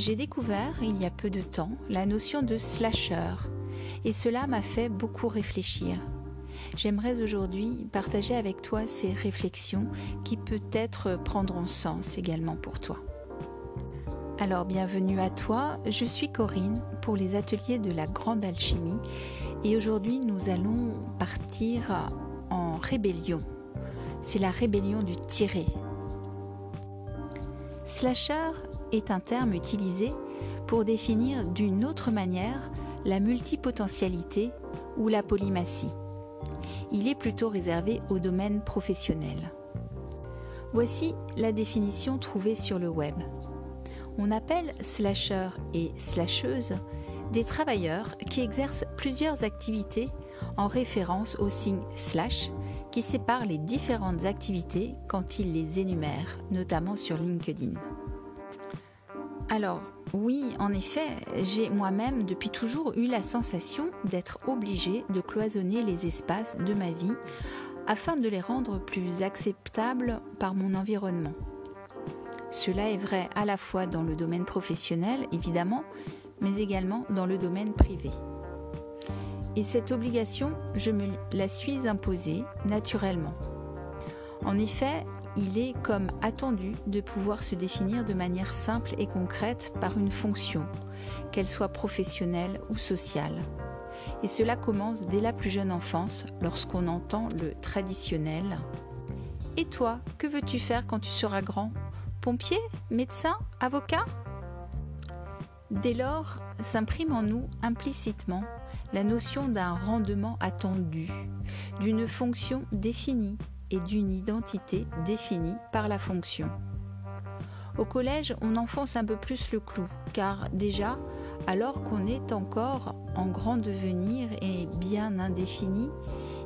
j'ai découvert il y a peu de temps la notion de slasher et cela m'a fait beaucoup réfléchir. J'aimerais aujourd'hui partager avec toi ces réflexions qui peut-être prendront sens également pour toi. Alors bienvenue à toi, je suis Corinne pour les ateliers de la grande alchimie et aujourd'hui nous allons partir en rébellion. C'est la rébellion du tiré. Slasher est un terme utilisé pour définir d'une autre manière la multipotentialité ou la polymatie. Il est plutôt réservé au domaine professionnel. Voici la définition trouvée sur le web on appelle slasher et slasheuse des travailleurs qui exercent plusieurs activités en référence au signe slash qui sépare les différentes activités quand il les énumère, notamment sur LinkedIn. Alors, oui, en effet, j'ai moi-même depuis toujours eu la sensation d'être obligée de cloisonner les espaces de ma vie afin de les rendre plus acceptables par mon environnement. Cela est vrai à la fois dans le domaine professionnel, évidemment, mais également dans le domaine privé. Et cette obligation, je me la suis imposée naturellement. En effet, il est comme attendu de pouvoir se définir de manière simple et concrète par une fonction, qu'elle soit professionnelle ou sociale. Et cela commence dès la plus jeune enfance lorsqu'on entend le traditionnel ⁇ Et toi, que veux-tu faire quand tu seras grand? Pompier? Médecin? Avocat? Dès lors, s'imprime en nous implicitement la notion d'un rendement attendu, d'une fonction définie et d'une identité définie par la fonction. Au collège, on enfonce un peu plus le clou, car déjà, alors qu'on est encore en grand devenir et bien indéfini,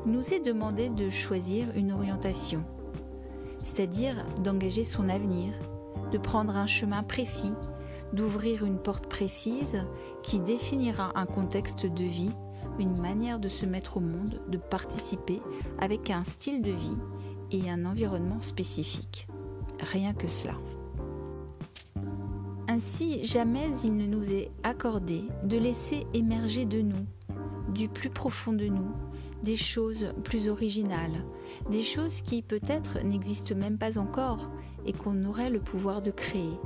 il nous est demandé de choisir une orientation c'est-à-dire d'engager son avenir, de prendre un chemin précis, d'ouvrir une porte précise qui définira un contexte de vie, une manière de se mettre au monde, de participer avec un style de vie et un environnement spécifique. Rien que cela. Ainsi, jamais il ne nous est accordé de laisser émerger de nous, du plus profond de nous, des choses plus originales, des choses qui peut-être n'existent même pas encore et qu'on aurait le pouvoir de créer.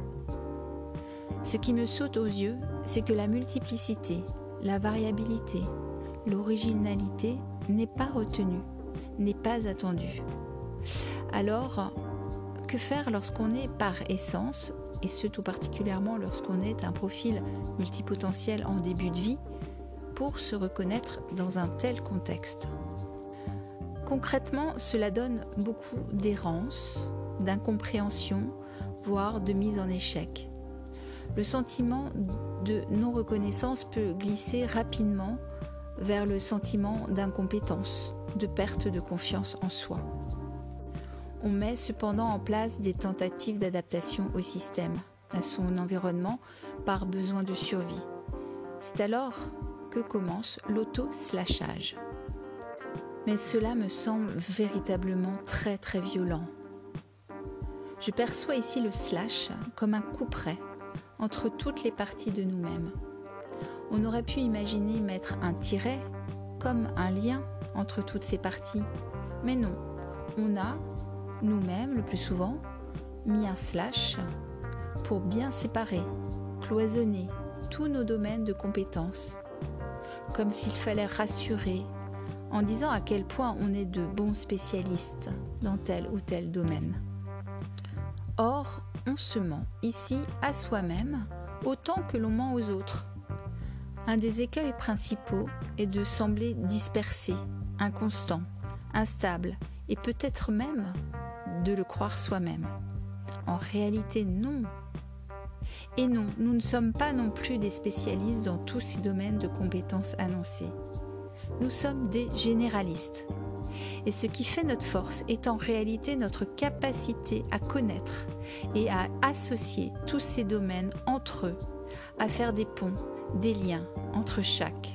Ce qui me saute aux yeux, c'est que la multiplicité, la variabilité, l'originalité n'est pas retenue, n'est pas attendue. Alors, que faire lorsqu'on est par essence, et ce tout particulièrement lorsqu'on est un profil multipotentiel en début de vie, pour se reconnaître dans un tel contexte? Concrètement, cela donne beaucoup d'errance, d'incompréhension, voire de mise en échec. Le sentiment de non-reconnaissance peut glisser rapidement vers le sentiment d'incompétence, de perte de confiance en soi. On met cependant en place des tentatives d'adaptation au système, à son environnement, par besoin de survie. C'est alors que commence l'auto-slashage. Mais cela me semble véritablement très très violent. Je perçois ici le slash comme un coup près entre toutes les parties de nous-mêmes. On aurait pu imaginer mettre un tiret comme un lien entre toutes ces parties. Mais non, on a, nous-mêmes le plus souvent, mis un slash pour bien séparer, cloisonner tous nos domaines de compétences comme s'il fallait rassurer en disant à quel point on est de bons spécialistes dans tel ou tel domaine. Or, on se ment ici à soi-même autant que l'on ment aux autres. Un des écueils principaux est de sembler dispersé, inconstant, instable et peut-être même de le croire soi-même. En réalité, non, et non, nous ne sommes pas non plus des spécialistes dans tous ces domaines de compétences annoncés. Nous sommes des généralistes. Et ce qui fait notre force est en réalité notre capacité à connaître et à associer tous ces domaines entre eux, à faire des ponts, des liens entre chaque.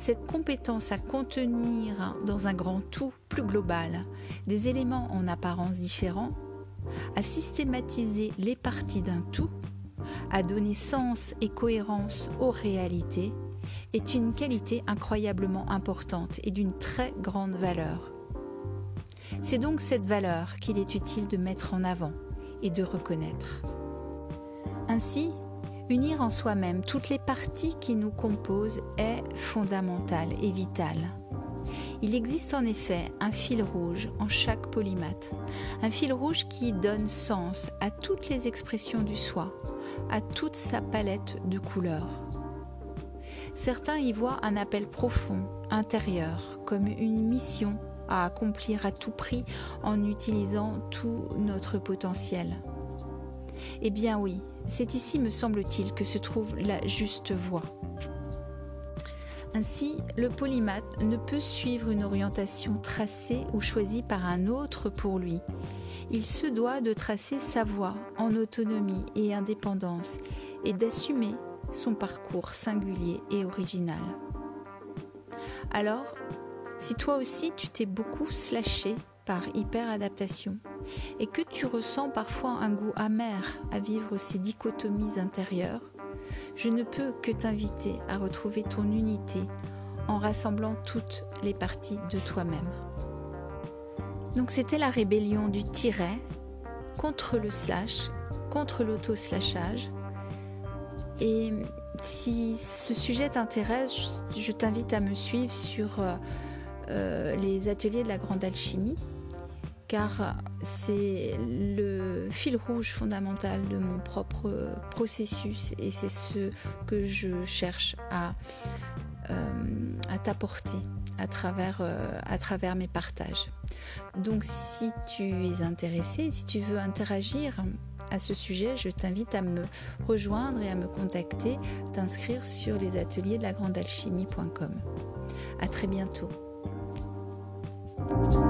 Cette compétence à contenir dans un grand tout plus global des éléments en apparence différents, à systématiser les parties d'un tout, à donner sens et cohérence aux réalités, est une qualité incroyablement importante et d'une très grande valeur. C'est donc cette valeur qu'il est utile de mettre en avant et de reconnaître. Ainsi, unir en soi-même toutes les parties qui nous composent est fondamental et vital. Il existe en effet un fil rouge en chaque polymath, un fil rouge qui donne sens à toutes les expressions du soi, à toute sa palette de couleurs. Certains y voient un appel profond, intérieur, comme une mission à accomplir à tout prix en utilisant tout notre potentiel. Eh bien oui, c'est ici, me semble-t-il, que se trouve la juste voie. Ainsi, le polymath ne peut suivre une orientation tracée ou choisie par un autre pour lui. Il se doit de tracer sa voie en autonomie et indépendance et d'assumer son parcours singulier et original. Alors, si toi aussi tu t'es beaucoup slashé par hyperadaptation et que tu ressens parfois un goût amer à vivre ces dichotomies intérieures, je ne peux que t'inviter à retrouver ton unité en rassemblant toutes les parties de toi-même. Donc c'était la rébellion du tiret contre le slash, contre l'auto-slashage. Et si ce sujet t'intéresse, je t'invite à me suivre sur euh, les ateliers de la grande alchimie car c'est le fil rouge fondamental de mon propre processus et c'est ce que je cherche à, euh, t'apporter à travers, euh, à travers mes partages. Donc si tu es intéressé, si tu veux interagir à ce sujet, je t'invite à me rejoindre et à me contacter, t'inscrire sur les ateliers de la grande alchimie.com. À très bientôt. Thank you